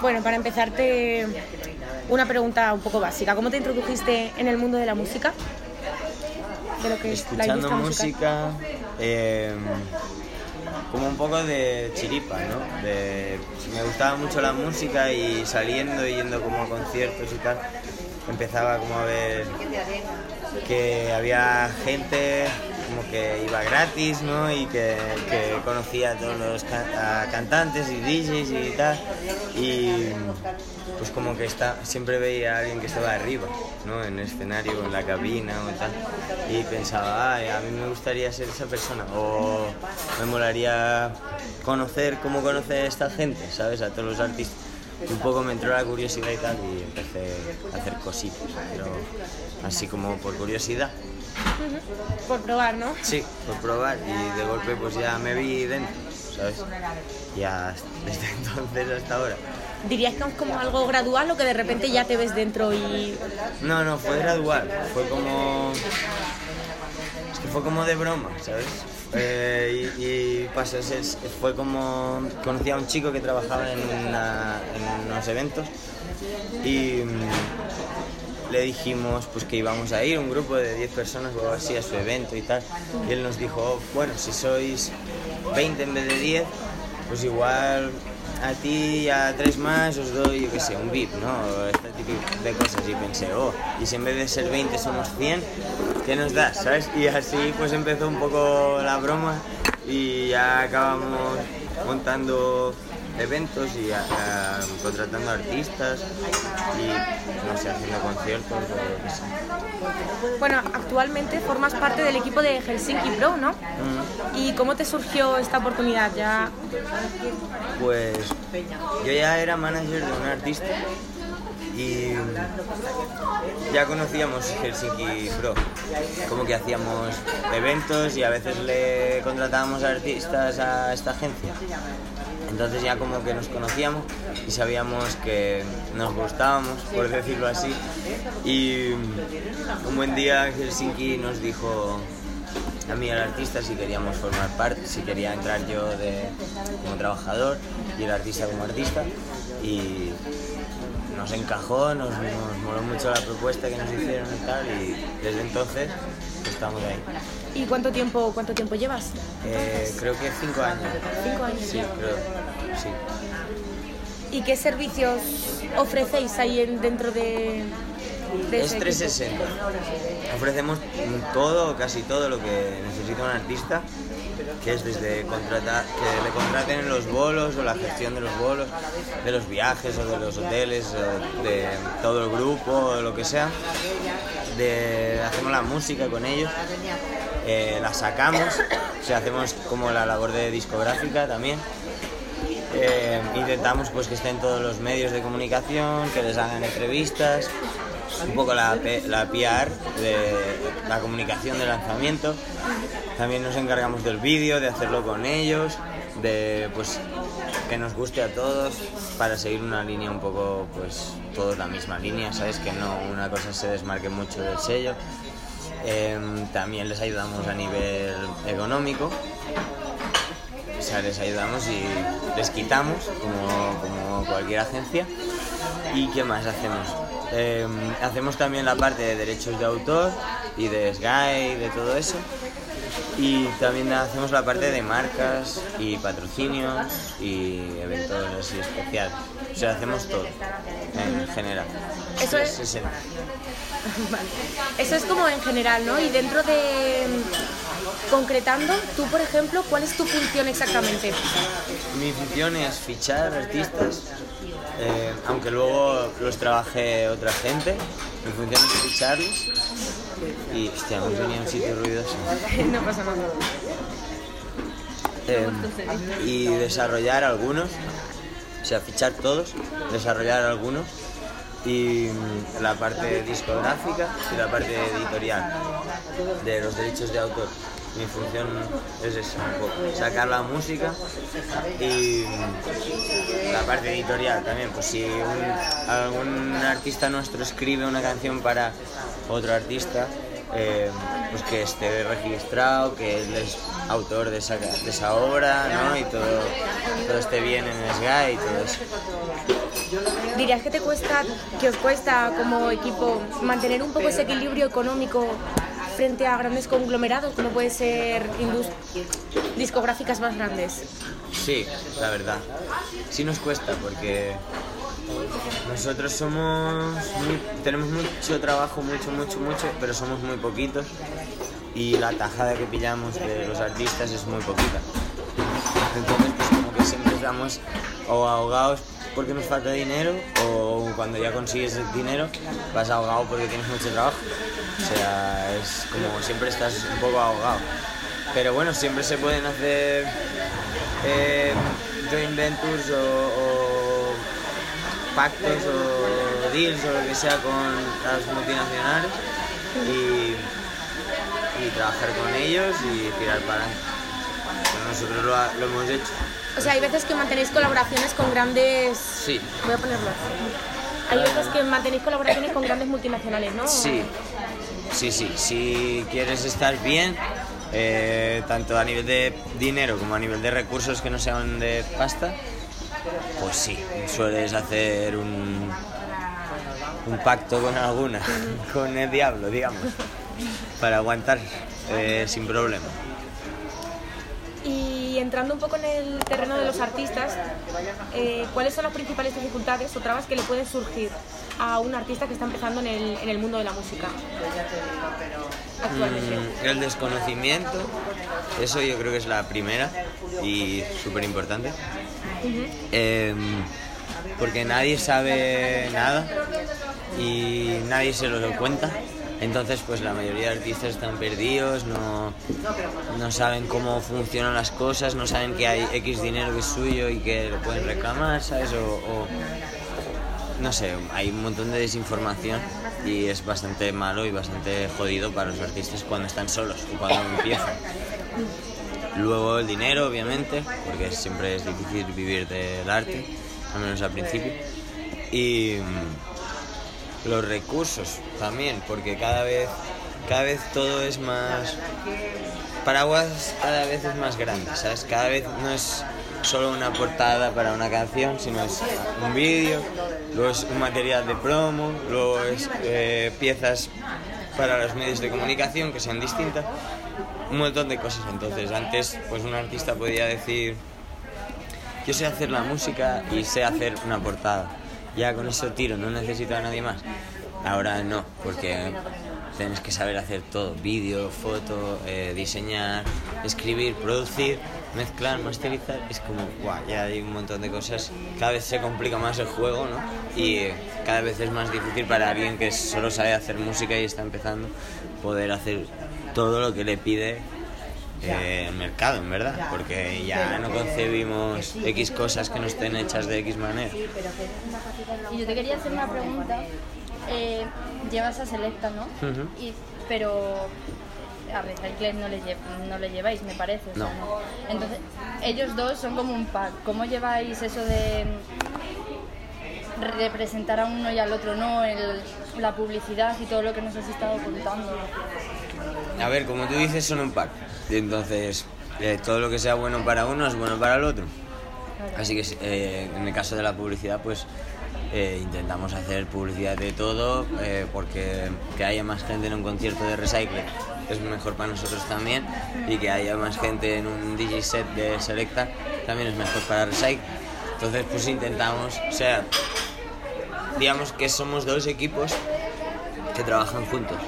Bueno, para empezarte, una pregunta un poco básica. ¿Cómo te introdujiste en el mundo de la música? De lo que es la Escuchando música, eh, como un poco de chiripa, ¿no? De, me gustaba mucho la música y saliendo y yendo como a conciertos y tal, empezaba como a ver que había gente como que iba gratis, ¿no? Y que, conocía a todos los cantantes y DJs y tal. Y pues como que está, siempre veía a alguien que estaba arriba, ¿no? En el escenario, en la cabina o tal. Y pensaba, ay, a mí me gustaría ser esa persona. O me molaría conocer cómo conoce esta gente, ¿sabes? A todos los artistas. Un poco me entró la curiosidad y tal y empecé a hacer cositas, pero así como por curiosidad. Por probar, ¿no? Sí, por probar y de golpe pues ya me vi dentro, ¿sabes? Ya desde entonces hasta ahora. ¿Dirías que es como algo gradual o que de repente ya te ves dentro y... No, no, fue gradual, fue como... Es que fue como de broma, ¿sabes? Eh, y, y pasó, fue como... Conocí a un chico que trabajaba en, una- en unos eventos y le dijimos pues que íbamos a ir, un grupo de 10 personas o así a su evento y tal. Y él nos dijo, "Oh, bueno, si sois 20 en vez de 10, pues igual a ti y a tres más os doy, yo qué sé, un VIP, ¿no? Este tipo de cosas. Y pensé, oh, y si en vez de ser 20 somos 100, ¿qué nos das, sabes? Y así pues empezó un poco la broma y ya acabamos montando eventos y a- a- contratando artistas y, no sé, haciendo conciertos o. Bueno, actualmente formas parte del equipo de Helsinki Pro, ¿no? Mm. ¿Y cómo te surgió esta oportunidad? Ya... Pues yo ya era manager de un artista y ya conocíamos Helsinki Pro, como que hacíamos eventos y a veces le contratábamos artistas a esta agencia. Entonces ya como que nos conocíamos y sabíamos que nos gustábamos, por decirlo así. Y un buen día Helsinki nos dijo a mí al artista si queríamos formar parte, si quería entrar yo de, como trabajador y el artista como artista. Y nos encajó, nos, nos moló mucho la propuesta que nos hicieron y tal. Y desde entonces estamos ahí. ¿Y cuánto tiempo, cuánto tiempo llevas? Eh, creo que cinco años. Cinco años Sí, creo. Sí. ¿Y qué servicios ofrecéis ahí en- dentro de, de Es ese equipo? 360. Ofrecemos todo, casi todo lo que necesita un artista, que es desde contratar, que le contraten los bolos o la gestión de los bolos, de los viajes o de los hoteles, o de todo el grupo o lo que sea. De, hacemos la música con ellos, eh, la sacamos, o sea, hacemos como la labor de discográfica también. Eh, intentamos pues que estén todos los medios de comunicación, que les hagan entrevistas, un poco la, la PR de la comunicación del lanzamiento. También nos encargamos del vídeo, de hacerlo con ellos, de pues que nos guste a todos para seguir una línea un poco pues todos la misma línea, sabes que no una cosa se desmarque mucho del sello. Em, también les ayudamos a nivel económico, o sea, les ayudamos y les quitamos, como, como cualquier agencia. ¿Y qué más hacemos? Eh, hacemos también la parte de derechos de autor y de SGAE y de todo eso. Y también hacemos la parte de marcas y patrocinios y eventos así especiales. O sea, hacemos todo en general. Eso es- 360. Vale. Eso es como en general, ¿no? Y dentro de concretando, tú por ejemplo, ¿cuál es tu función exactamente? Mi función es fichar artistas, eh, aunque luego los trabaje otra gente. Mi función es ficharlos. Y, hostia, hemos venido a un sitio ruidoso. no pasa nada. Eh, y desarrollar algunos, o sea, fichar todos, desarrollar algunos. Y mm, la parte discográfica y la parte editorial de los derechos de autor. Mi función es esa, sacar la música y mm, la parte editorial también. Pues si un- algún artista nuestro escribe una canción para otro artista, eh, pues que esté registrado, que él es autor de esa, de esa obra, ¿no? Y todo, todo esté bien en el y todo eso. ¿dirías que te cuesta, que os cuesta como equipo mantener un poco ese equilibrio económico frente a grandes conglomerados como puede ser discográficas más grandes? Sí, la verdad. Sí nos cuesta porque nosotros somos tenemos mucho trabajo, mucho, mucho, mucho, pero somos muy poquitos y la tajada que pillamos de los artistas es muy poquita. Entonces, pues como que siempre estamos o ahogados porque nos falta dinero o cuando ya consigues el dinero vas ahogado porque tienes mucho trabajo. O sea, es como siempre estás un poco ahogado. Pero bueno, siempre se pueden hacer eh, joint ventures o, pactos o deals o lo que sea con las multinacionales y, trabajar con ellos y tirar para adelante. nosotros lo, hemos hecho. O sea, hay veces que mantenéis colaboraciones con grandes... Sí. Voy a ponerlo así. Hay veces que mantenéis colaboraciones con grandes multinacionales, ¿no? Sí. Sí, sí. Si quieres estar bien, eh, tanto a nivel de dinero como a nivel de recursos que no sean de pasta, pues sí, sueles hacer un, un pacto con alguna, con el diablo, digamos, para aguantar eh, sin problema. Entrando un poco en el terreno de los artistas, eh, ¿cuáles son las principales dificultades o trabas que le pueden surgir a un artista que está empezando en el, en el mundo de la música actualmente? Mm, el desconocimiento, eso yo creo que es la primera y súper importante. Em, porque nadie sabe nada y nadie se lo cuenta. Entonces, pues la mayoría de artistas están perdidos, no, no saben cómo funcionan las cosas, no saben que hay X dinero que es suyo y que lo pueden reclamar, ¿sabes? O, no sé, hay un montón de desinformación y es bastante malo y bastante jodido para los artistas cuando están solos o cuando empiezan. Luego el dinero, obviamente, porque siempre es difícil vivir del arte, al menos al principio. Y los recursos también, porque cada vez, cada vez todo es más... Paraguas cada vez es más grande, ¿sabes? Cada vez no es solo una portada para una canción, sino es un vídeo, luego es un material de promo, luego es eh, piezas para los medios de comunicación que sean distintas, un montón de cosas. Entonces, antes, pues un artista podía decir, yo sé hacer la música y sé hacer una portada ya con eso tiro, no necesito a nadie más. Ahora no, porque tienes que saber hacer todo, vídeo, foto, eh, diseñar, escribir, producir, mezclar, masterizar, es como, guau, ya hay un montón de cosas, cada vez se complica más el juego, ¿no? Y cada vez es más difícil para alguien que solo sabe hacer música y está empezando poder hacer todo lo que le pide eh, el mercado, en verdad, porque ya no concebimos X cosas que no estén hechas de X manera. Y yo te quería hacer una pregunta. Eh, llevas a Selecta, ¿no? y, pero a Recycle no le, no le lleváis, me parece. no. Entonces, ellos dos son como un pack. ¿Cómo lleváis eso de representar a uno y al otro no? El, la publicidad y todo lo que nos has estado contando. A ver, como tú dices, son un pack. Y entonces, eh, todo lo que sea bueno para uno es bueno para el otro. Así que eh, en el caso de la publicidad, pues eh, intentamos hacer publicidad de todo, porque que haya más gente en un concierto de Recycle es mejor para nosotros también, y que haya más gente en un digiset de Selecta también es mejor para Recycle. Entonces, pues intentamos, o sea, digamos que somos dos equipos que trabajan juntos.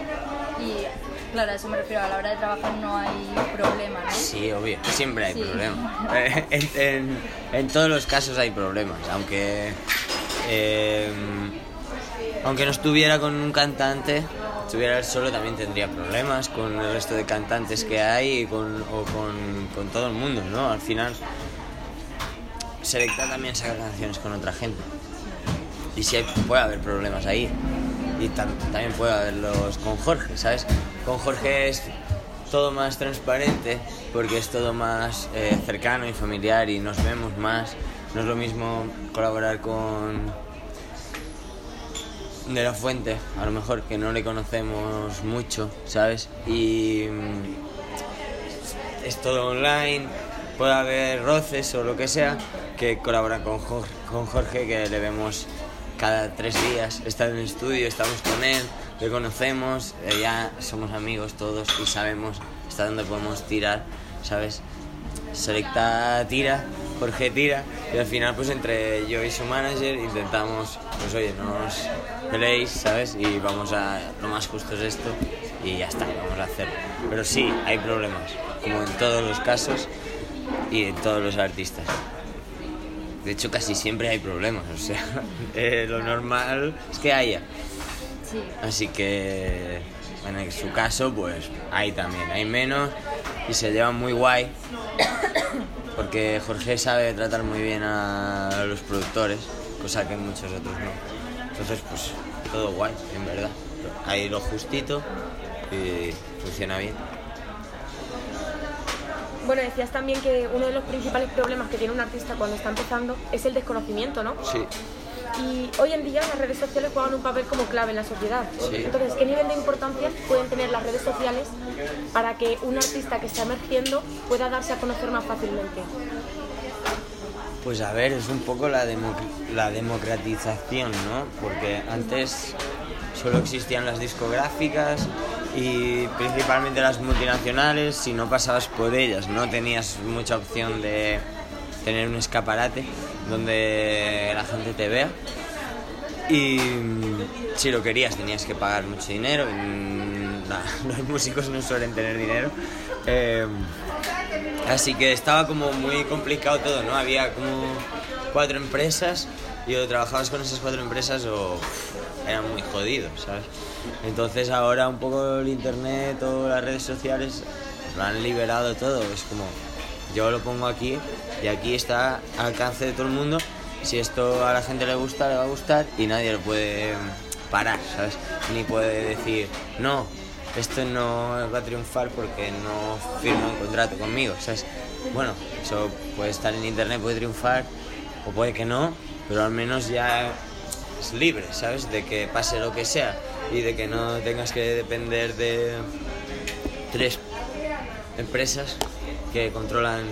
Claro, a eso me refiero, a la hora de trabajar no hay problemas, ¿no? Sí, obvio, siempre hay problemas. en, todos los casos hay problemas, aunque... Em, aunque no estuviera con un cantante, estuviera él solo también tendría problemas con el resto de cantantes que hay con, o con, con todo el mundo, ¿no? Al final, Selecta también saca canciones con otra gente. Y sí puede haber problemas ahí y también puedo verlos con Jorge, ¿sabes? Con Jorge es todo más transparente porque es todo más eh, cercano y familiar y nos vemos más. No es lo mismo colaborar con de la fuente, a lo mejor que no le conocemos mucho, ¿sabes? Y mm, es todo online, puede haber roces o lo que sea, que colaborar con Jorge, con Jorge que le vemos cada tres días, está en el estudio, estamos con él, le conocemos, eh, ya somos amigos todos y sabemos hasta dónde podemos tirar, ¿sabes? Selecta tira, Jorge tira y al final pues entre yo y su manager intentamos, pues oye, no os peleéis, ¿sabes? Y vamos a, lo más justo es esto y ya está, vamos a hacerlo. Pero sí, hay problemas, como en todos los casos y en todos los artistas. De hecho, casi siempre hay problemas, o sea, eh, lo normal es que haya. Sí. Así que en su caso, pues hay también, hay menos y se llevan muy guay. Porque Jorge sabe tratar muy bien a los productores, cosa que muchos otros no. Entonces, pues todo guay, en verdad. Hay lo justito y funciona bien. Bueno, decías también que uno de los principales problemas que tiene un artista cuando está empezando es el desconocimiento, ¿no? Sí. Y hoy en día las redes sociales juegan un papel como clave en la sociedad. Sí. Entonces, ¿qué nivel de importancia pueden tener las redes sociales para que un artista que está emergiendo pueda darse a conocer más fácilmente? Pues a ver, es un poco la, demo- la democratización, ¿no? Porque antes solo existían las discográficas y principalmente las multinacionales, si no pasabas por ellas no tenías mucha opción de tener un escaparate donde la gente te vea. Y mm, si lo querías tenías que pagar mucho dinero. mm, nada, los músicos no suelen tener dinero. Eh, así que estaba como muy complicado todo, ¿no? Había como cuatro empresas y o trabajabas con esas cuatro empresas o era muy jodido, ¿sabes? Entonces ahora un poco el internet o las redes sociales lo han liberado todo. Es como, yo lo pongo aquí y aquí está al alcance de todo el mundo. Si esto a la gente le gusta, le va a gustar y nadie lo puede parar, ¿sabes? Ni puede decir, no, esto no va a triunfar porque no firma un contrato conmigo, ¿sabes? Bueno, eso puede estar en internet, puede triunfar o puede que no, pero al menos ya es libre, ¿sabes? De que pase lo que sea y de que no tengas que depender de tres empresas que controlan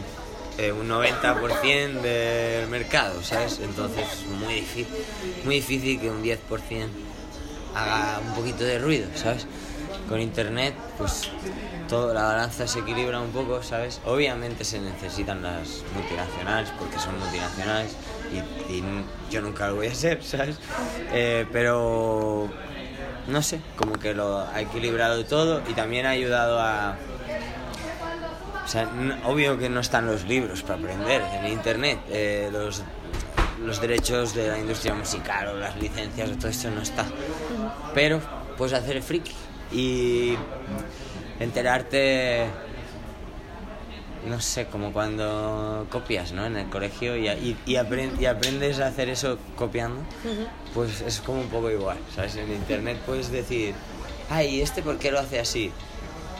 eh, un 90% del mercado, ¿sabes? Entonces es muy difícil, muy difícil que un 10% haga un poquito de ruido, ¿sabes? Con internet, pues todo, la balanza se equilibra un poco, ¿sabes? Obviamente se necesitan las multinacionales porque son multinacionales y, y yo nunca lo voy a ser, ¿sabes? Eh, pero no sé, como que lo ha equilibrado todo y también ha ayudado a, o sea, n- obvio que no están los libros para aprender en internet, eh, los, los derechos de la industria musical o las licencias o todo esto no está. Pero puedes hacer el friki y enterarte, no sé, como cuando copias, ¿no? En el colegio y, y, y apren- y aprendes a hacer eso copiando, pues es como un poco igual, ¿sabes? En internet puedes decir, ay, ¿este por qué lo hace así?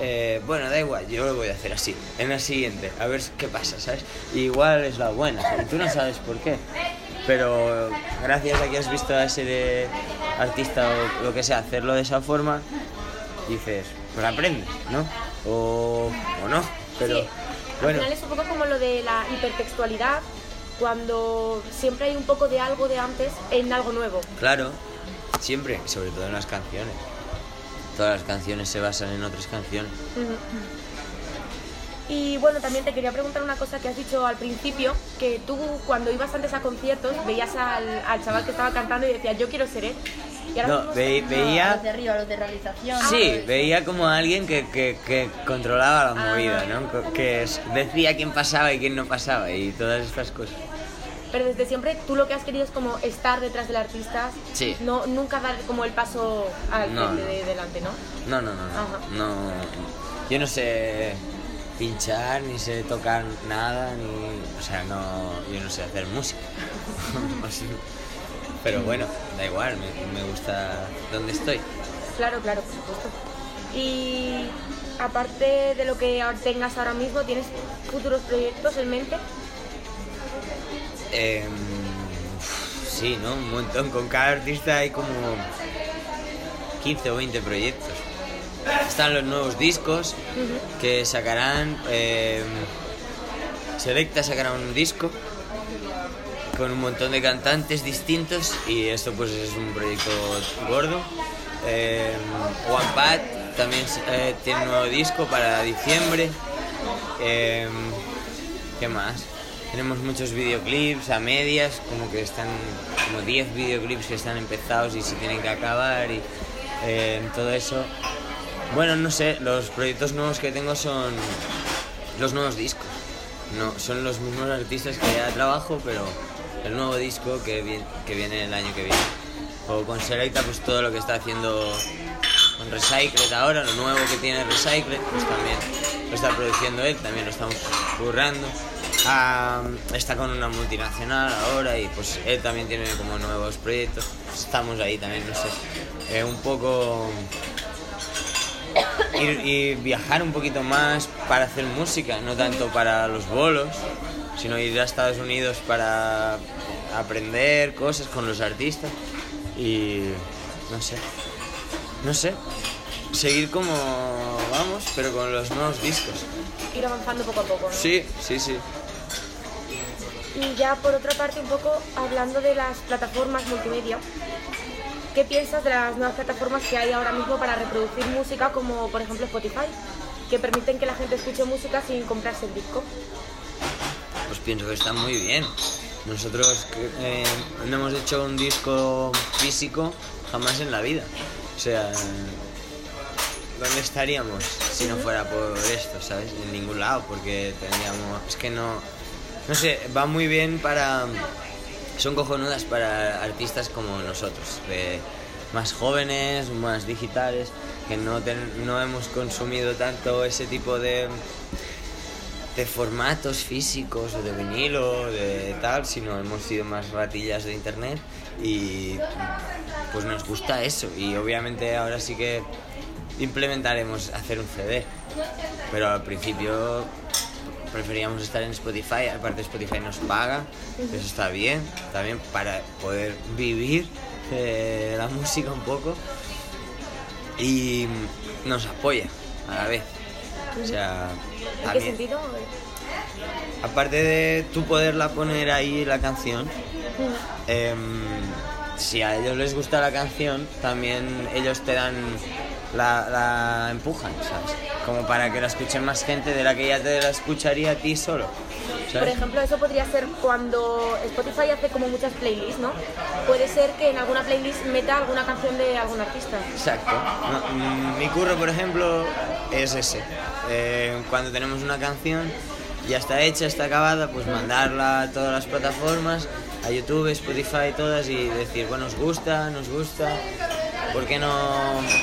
Eh, bueno, da igual, yo lo voy a hacer así, en la siguiente, a ver qué pasa, ¿sabes? Y igual es la buena, y tú no sabes por qué. Pero gracias a que has visto a ese de artista o lo que sea hacerlo de esa forma, dices, pues aprendes, ¿no? O, o no, pero Sí, bueno. Al final es un poco como lo de la hipertextualidad, cuando siempre hay un poco de algo de antes en algo nuevo. Claro, siempre, sobre todo en las canciones. Todas las canciones se basan en otras canciones. Y bueno, también te quería preguntar una cosa que has dicho al principio, que tú cuando ibas antes a conciertos veías al, al chaval que estaba cantando y decías, yo quiero ser él. Y ahora No, ve- veía... los de arriba, los de realización. Sí, veía como a alguien que, que, que controlaba la Ah. movida, ¿no? Que decía quién pasaba y quién no pasaba y todas estas cosas. Pero desde siempre tú lo que has querido es como estar detrás del artista, Sí. no, nunca dar como el paso al No, de delante, ¿no? No, no, no, no, Ajá. no. Yo no sé pinchar, ni sé tocar nada, ni... O sea, no... Yo no sé hacer música. Pero bueno, da igual, me, me gusta donde estoy. Claro, claro, por supuesto. Y aparte de lo que tengas ahora mismo, ¿tienes futuros proyectos en mente? Em, sí, ¿no? Un montón. Con cada artista hay como 15 o 20 proyectos. Están los nuevos discos que sacarán. em, Selecta sacará un disco con un montón de cantantes distintos y esto pues es un proyecto gordo. Eh, One Pat también eh, tiene un nuevo disco para diciembre. Eh, ¿Qué más? Tenemos muchos videoclips a medias, como que están como 10 videoclips que están empezados y se tienen que acabar y eh, todo eso. Bueno, no sé, los proyectos nuevos que tengo son los nuevos discos. No, son los mismos artistas que ya trabajo, pero el nuevo disco que, viene, el año que viene. O con Selecta, pues todo lo que está haciendo con Recycled ahora, lo nuevo que tiene Recycled, pues también lo está produciendo él, también lo estamos currando. Está con una multinacional ahora y pues él también tiene como nuevos proyectos. Estamos ahí también, no sé. Eh, un poco ir, y viajar un poquito más para hacer música, no tanto para los bolos, sino ir a Estados Unidos para aprender cosas con los artistas y no sé, no sé, seguir como vamos, pero con los nuevos discos. Ir avanzando poco a poco. ¿no? Sí, sí, sí. Y ya por otra parte, un poco hablando de las plataformas multimedia, ¿qué piensas de las nuevas plataformas que hay ahora mismo para reproducir música, como por ejemplo Spotify, que permiten que la gente escuche música sin comprarse el disco? Pienso que está muy bien. Nosotros eh, no hemos hecho un disco físico jamás en la vida. O sea, ¿dónde estaríamos si no fuera por esto, sabes? En ningún lado, porque tendríamos... Es que no... No sé, va muy bien para... Son cojonudas para artistas como nosotros, más jóvenes, más digitales, que no, no hemos consumido tanto ese tipo de, de formatos físicos o de vinilo, de tal, sino hemos sido más ratillas de internet y pues nos gusta eso y obviamente ahora sí que implementaremos hacer un CD, pero al principio preferíamos estar en Spotify, aparte Spotify nos paga, eso está bien, también para poder vivir de la música un poco y nos apoya a la vez. O sea, ¿En qué sentido? aparte de tú poderla poner ahí la canción, em, si a ellos les gusta la canción, también ellos te dan la, la empujan, ¿sabes? Como para que la escuchen más gente de la que ya te la escucharía a ti solo. Por ejemplo, eso podría ser cuando Spotify hace como muchas playlists, ¿no? Puede ser que en alguna playlist meta alguna canción de algún artista. Exacto. No, mm, mi curro, por ejemplo, es ese. Eh, cuando tenemos una canción, ya está hecha, está acabada, pues mandarla a todas las plataformas, a YouTube, Spotify, todas, y decir, bueno, nos gusta, nos gusta. ¿Por qué no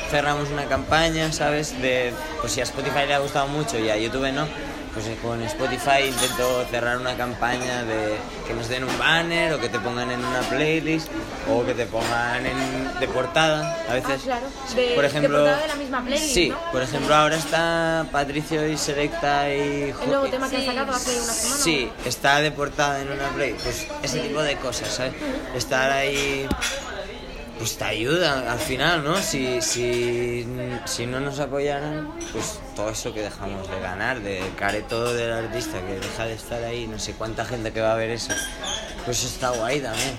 cerramos una campaña, sabes? De, pues si a Spotify le ha gustado mucho y a YouTube no, pues con Spotify intento cerrar una campaña de que nos den un banner o que te pongan en una playlist o que te pongan en, de portada a veces. Ah, claro. De- por de ejemplo, portada de la misma playlist, Sí, ¿no? por ejemplo ahora está Patricio y Selecta y... El nuevo tema que han Sí. sacado hace una semana. Sí, está de portada en una play, pues ese tipo de cosas, ¿sabes? Estar ahí, pues te ayuda al final, ¿no? Si, si, si no nos apoyaran, pues todo eso que dejamos de ganar, de careto del artista que deja de estar ahí, no sé cuánta gente que va a ver eso, pues está guay también.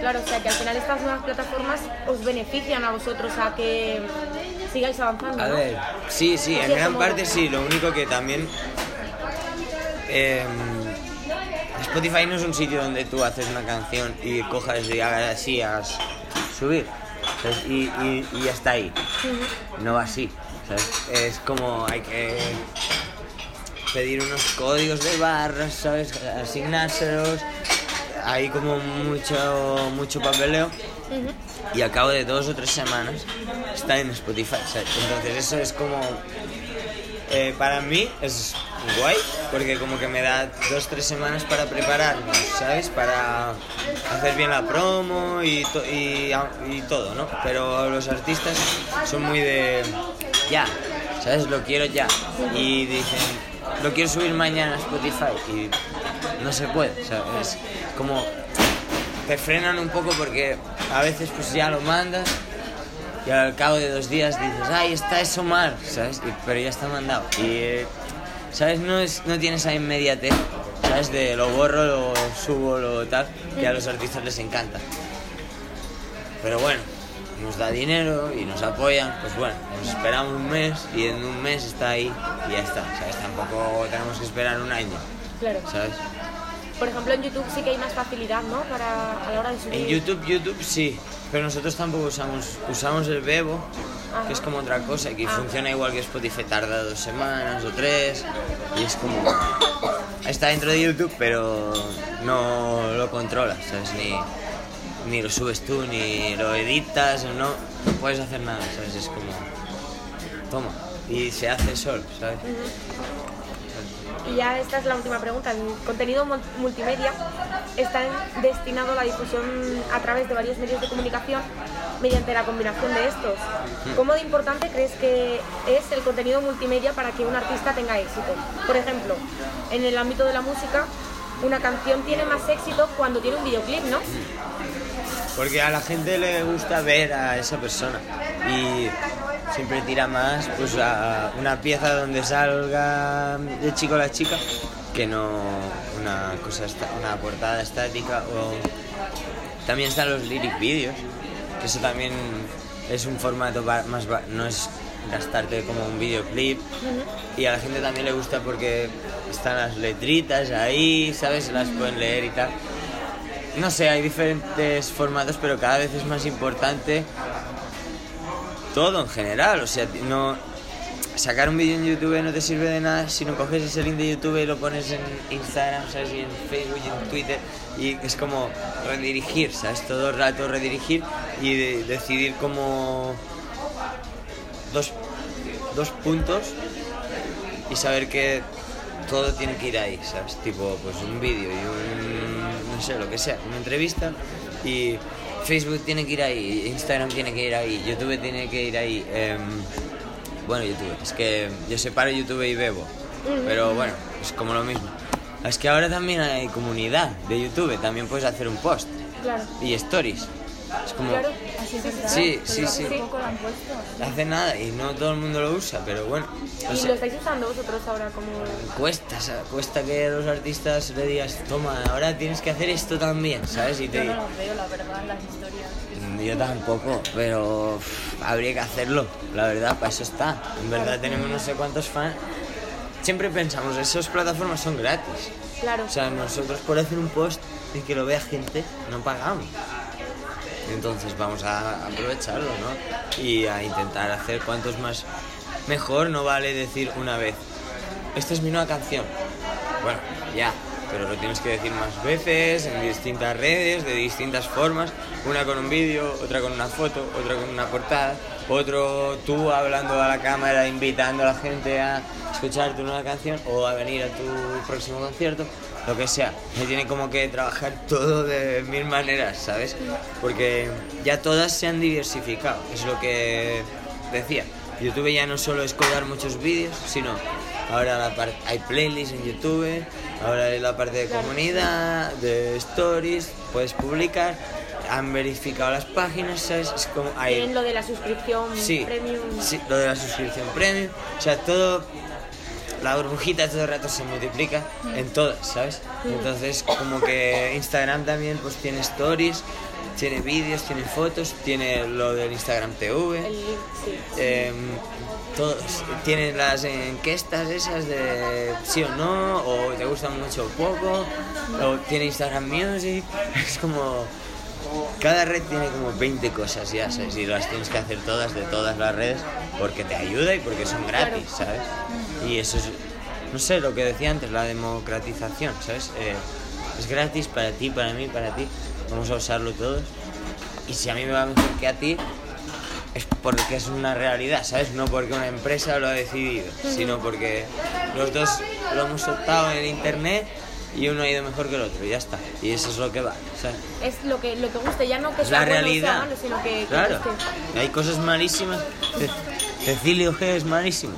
Claro, o sea que al final estas nuevas plataformas os benefician a vosotros a que sigáis avanzando, A ¿no? ver, sí, sí, en gran parte sí, lo único que también... em, Spotify no es un sitio donde tú haces una canción y cojas y hagas así, hagas subir. ¿sabes? Y, y, y ya está ahí. No va así. ¿sabes? Es como hay que pedir unos códigos de barras, ¿sabes? Asignárselos. Hay como mucho, mucho papeleo. Y al cabo de dos o tres semanas está en Spotify. ¿sabes? Entonces eso es como... eh, para mí es guay porque como que me da dos tres semanas para prepararnos, ¿sabes? Para hacer bien la promo y, y, todo, ¿no? Pero los artistas son muy de ya, ¿sabes? Lo quiero ya. Y dicen, lo quiero subir mañana a Spotify y no se puede, ¿sabes? Es como te frenan un poco porque a veces pues ya lo mandas y al cabo de dos días dices, ay, está eso mal, ¿sabes? Y- pero ya está mandado. Y, eh, ¿sabes? No, es, no tienes esa inmediatez ¿sabes? De lo borro, lo subo, lo tal, que a los artistas les encanta. Pero bueno, nos da dinero y nos apoyan, pues bueno, nos esperamos un mes y en un mes está ahí y ya está, ¿sabes? Tampoco tenemos que esperar un año, Claro. ¿sabes? Por ejemplo, en YouTube sí que hay más facilidad, ¿no? Para, a la hora de subir. En YouTube, YouTube sí, pero nosotros tampoco usamos, usamos el Bebo, que es como otra cosa, que Ah. funciona igual que Spotify, tarda dos semanas o tres, y es como... Está dentro de YouTube, pero no lo controlas, ¿sabes? Ni, ni lo subes tú, ni lo editas, no, no puedes hacer nada, ¿sabes? Es como... Toma, y se hace solo, ¿sabes? Y ya esta es la última pregunta. El contenido mul- multimedia está destinado a la difusión a través de varios medios de comunicación mediante la combinación de estos. ¿Cómo de importante crees que es el contenido multimedia para que un artista tenga éxito? Por ejemplo, en el ámbito de la música, una canción tiene más éxito cuando tiene un videoclip, ¿no? Porque a la gente le gusta ver a esa persona y siempre tira más pues a una pieza donde salga el chico o la chica que no una cosa una portada estática o también están los lyric videos que eso también es un formato más no es gastarte como un videoclip y a la gente también le gusta porque están las letritas ahí sabes las pueden leer y tal no sé, hay diferentes formatos, pero cada vez es más importante todo en general. O sea, no sacar un vídeo en YouTube no te sirve de nada si no coges ese link de YouTube y lo pones en Instagram, ¿sabes? Y en Facebook y en Twitter. Y es como redirigir, ¿sabes? Todo el rato redirigir y de- decidir como dos, dos puntos y saber que todo tiene que ir ahí, ¿sabes? Tipo, pues un vídeo y un, no sé, lo que sea, una entrevista y Facebook tiene que ir ahí, Instagram tiene que ir ahí, YouTube tiene que ir ahí. em, bueno, YouTube, es que yo separo YouTube y Bebo, pero bueno, es como lo mismo. Es que ahora también hay comunidad de YouTube, también puedes hacer un post Claro. y stories. Es como... Claro. Así es. Sí, sí, sí. hace nada y no todo el mundo lo usa, pero bueno. no ¿Y sé. lo estáis usando vosotros ahora como...? Cuesta, cuesta que los artistas le digas, toma, ahora tienes que hacer esto también, ¿sabes? Y Yo te... no los veo, la verdad, las historias. Yo tampoco, pero uf, habría que hacerlo, la verdad, para eso está. En verdad tenemos no sé cuántos fans. Siempre pensamos, esas plataformas son gratis. Claro. O sea, nosotros por hacer un post y que lo vea gente, no pagamos. Entonces vamos a aprovecharlo, ¿no? Y a intentar hacer cuantos más mejor. No vale decir una vez, esta es mi nueva canción. Bueno, ya, pero lo tienes que decir más veces, en distintas redes, de distintas formas. Una con un vídeo, otra con una foto, otra con una portada, otro tú hablando a la cámara, invitando a la gente a escuchar tu nueva canción o a venir a tu próximo concierto, lo que sea. Se tiene como que trabajar todo de mil maneras, ¿sabes? Porque ya todas se han diversificado, es lo que decía. YouTube ya no solo es colgar muchos vídeos, sino ahora la hay playlists en YouTube, ahora hay la parte de comunidad, de stories, puedes publicar, han verificado las páginas, ¿sabes? Es como hay Tienen lo de la suscripción Sí, premium. sí, lo de la suscripción premium, o sea, todo, la burbujita todo el rato se multiplica en todas, ¿sabes? Entonces, como que Instagram también pues tiene stories, tiene vídeos, tiene fotos, tiene lo del Instagram TV, El link, sí. em, todos, tienen las encuestas esas de sí o no, o te gusta mucho o poco, o tiene Instagram Music, es como... Cada red tiene como 20 cosas ya, ¿sabes? Y las tienes que hacer todas de todas las redes porque te ayuda y porque son gratis, ¿sabes? Y eso es, no sé, lo que decía antes, la democratización, ¿sabes? Eh, es gratis para ti, para mí, para ti. Vamos a usarlo todos. Y si a mí me va mejor que a ti, es porque es una realidad, ¿sabes? No porque una empresa lo ha decidido, sino porque los dos lo hemos optado en internet y uno ha ido mejor que el otro, y ya está. Y eso es lo que va, ¿sabes? Es lo que, lo que guste, ya no que sea la bueno o sea realidad. malo, sino que, que Claro, guste. hay cosas malísimas. Ce- Cecilio G es malísimo.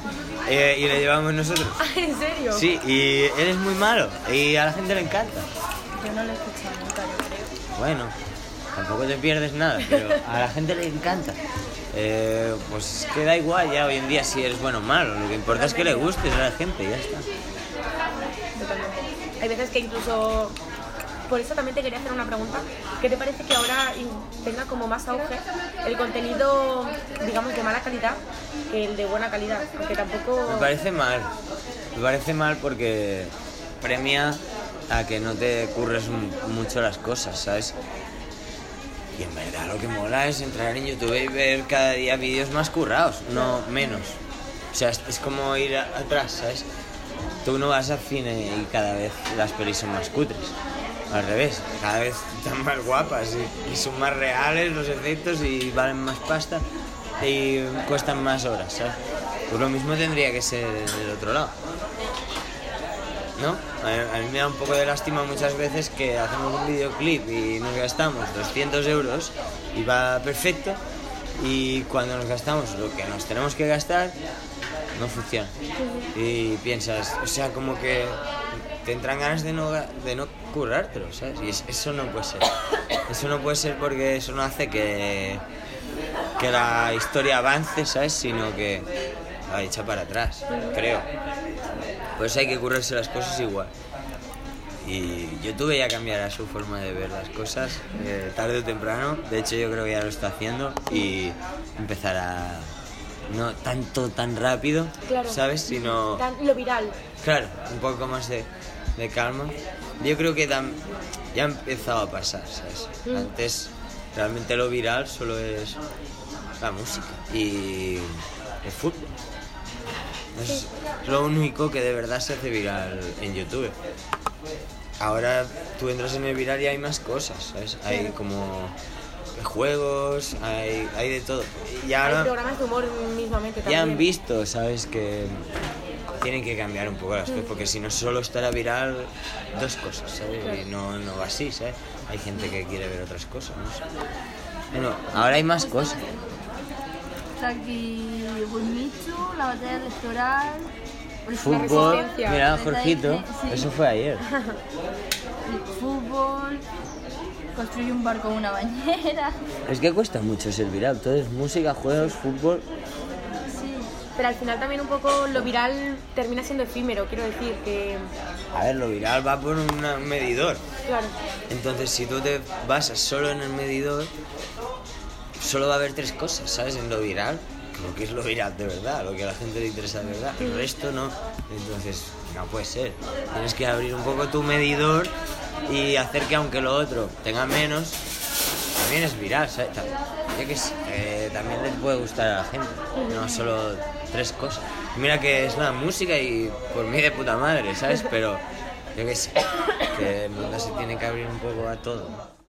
Eh, y le llevamos nosotros. ¿En serio? Sí, y él es muy malo. Y a la gente le encanta. Yo no lo he escuchado nunca, yo creo. Bueno, tampoco te pierdes nada, pero a la gente le encanta. Eh, pues es que da igual ya hoy en día si eres bueno o malo. Lo que importa es que le gustes a la gente y ya está. Hay veces que incluso por eso también te quería hacer una pregunta. ¿Qué te parece que ahora tenga como más auge el contenido, digamos, de mala calidad que el de buena calidad? Aunque tampoco... Me parece mal. Me parece mal porque premia a que no te curres mucho las cosas, ¿sabes? Y en verdad lo que mola es entrar en YouTube y ver cada día vídeos más currados, no menos. O sea, es, como ir atrás, ¿sabes? Tú no vas al cine y cada vez las pelis son más cutres. Al revés, cada vez están más guapas y, son más reales los efectos y valen más pasta y cuestan más horas, ¿sabes? Pues lo mismo tendría que ser del otro lado. ¿No? A, mí me da un poco de lástima muchas veces que hacemos un videoclip y nos gastamos 200 euros y va perfecto y cuando nos gastamos lo que nos tenemos que gastar no funciona. Y piensas, o sea, como que te entran ganas de no, de no currártelo, ¿sabes? Y eso no puede ser. Eso no puede ser porque eso no hace que, que la historia avance, ¿sabes? Sino que la echa para atrás, creo. Pues hay que currarse las cosas igual. Y YouTube ya cambiará su forma de ver las cosas eh, tarde o temprano. De hecho, yo creo que ya lo está haciendo y empezará no tanto tan rápido, ¿sabes? Sino lo viral. Claro, un poco más de de calma. Yo creo que ya ha empezado a pasar, ¿sabes? Mm. Antes realmente lo viral solo es la música y el fútbol. Es lo único que de verdad se hace viral en YouTube. Ahora tú entras en el viral y hay más cosas, ¿sabes? Hay como juegos, hay, hay de todo. Y ahora, hay programas de humor mismamente también. Ya han visto, ¿sabes? Que tienen que cambiar un poco las cosas, porque si no solo estará viral dos cosas, ¿sabes? Y no, no va así, ¿sabes? Hay gente que quiere ver otras cosas, no sé. Bueno, ahora hay más cosas. Aquí la batalla electoral. Fútbol, mira, Jorgito, eso fue ayer. fútbol, construye un barco con una bañera. Es que cuesta mucho ser viral, todo es música, juegos, fútbol pero al final también un poco lo viral termina siendo efímero, quiero decir que... A ver, lo viral va por un medidor. Claro. Entonces, si tú te basas solo en el medidor, solo va a haber tres cosas, ¿sabes? En lo viral, lo que es lo viral de verdad, lo que a la gente le interesa de verdad. El resto no. Entonces, no puede ser. Tienes que abrir un poco tu medidor y hacer que aunque lo otro tenga menos, también es viral, ¿sabes? Yo que sé, eh, también le puede gustar a la gente, no solo tres cosas. Mira que es la música y por mí de puta madre, ¿sabes? Pero yo que sé, que el mundo se tiene que abrir un poco a todo.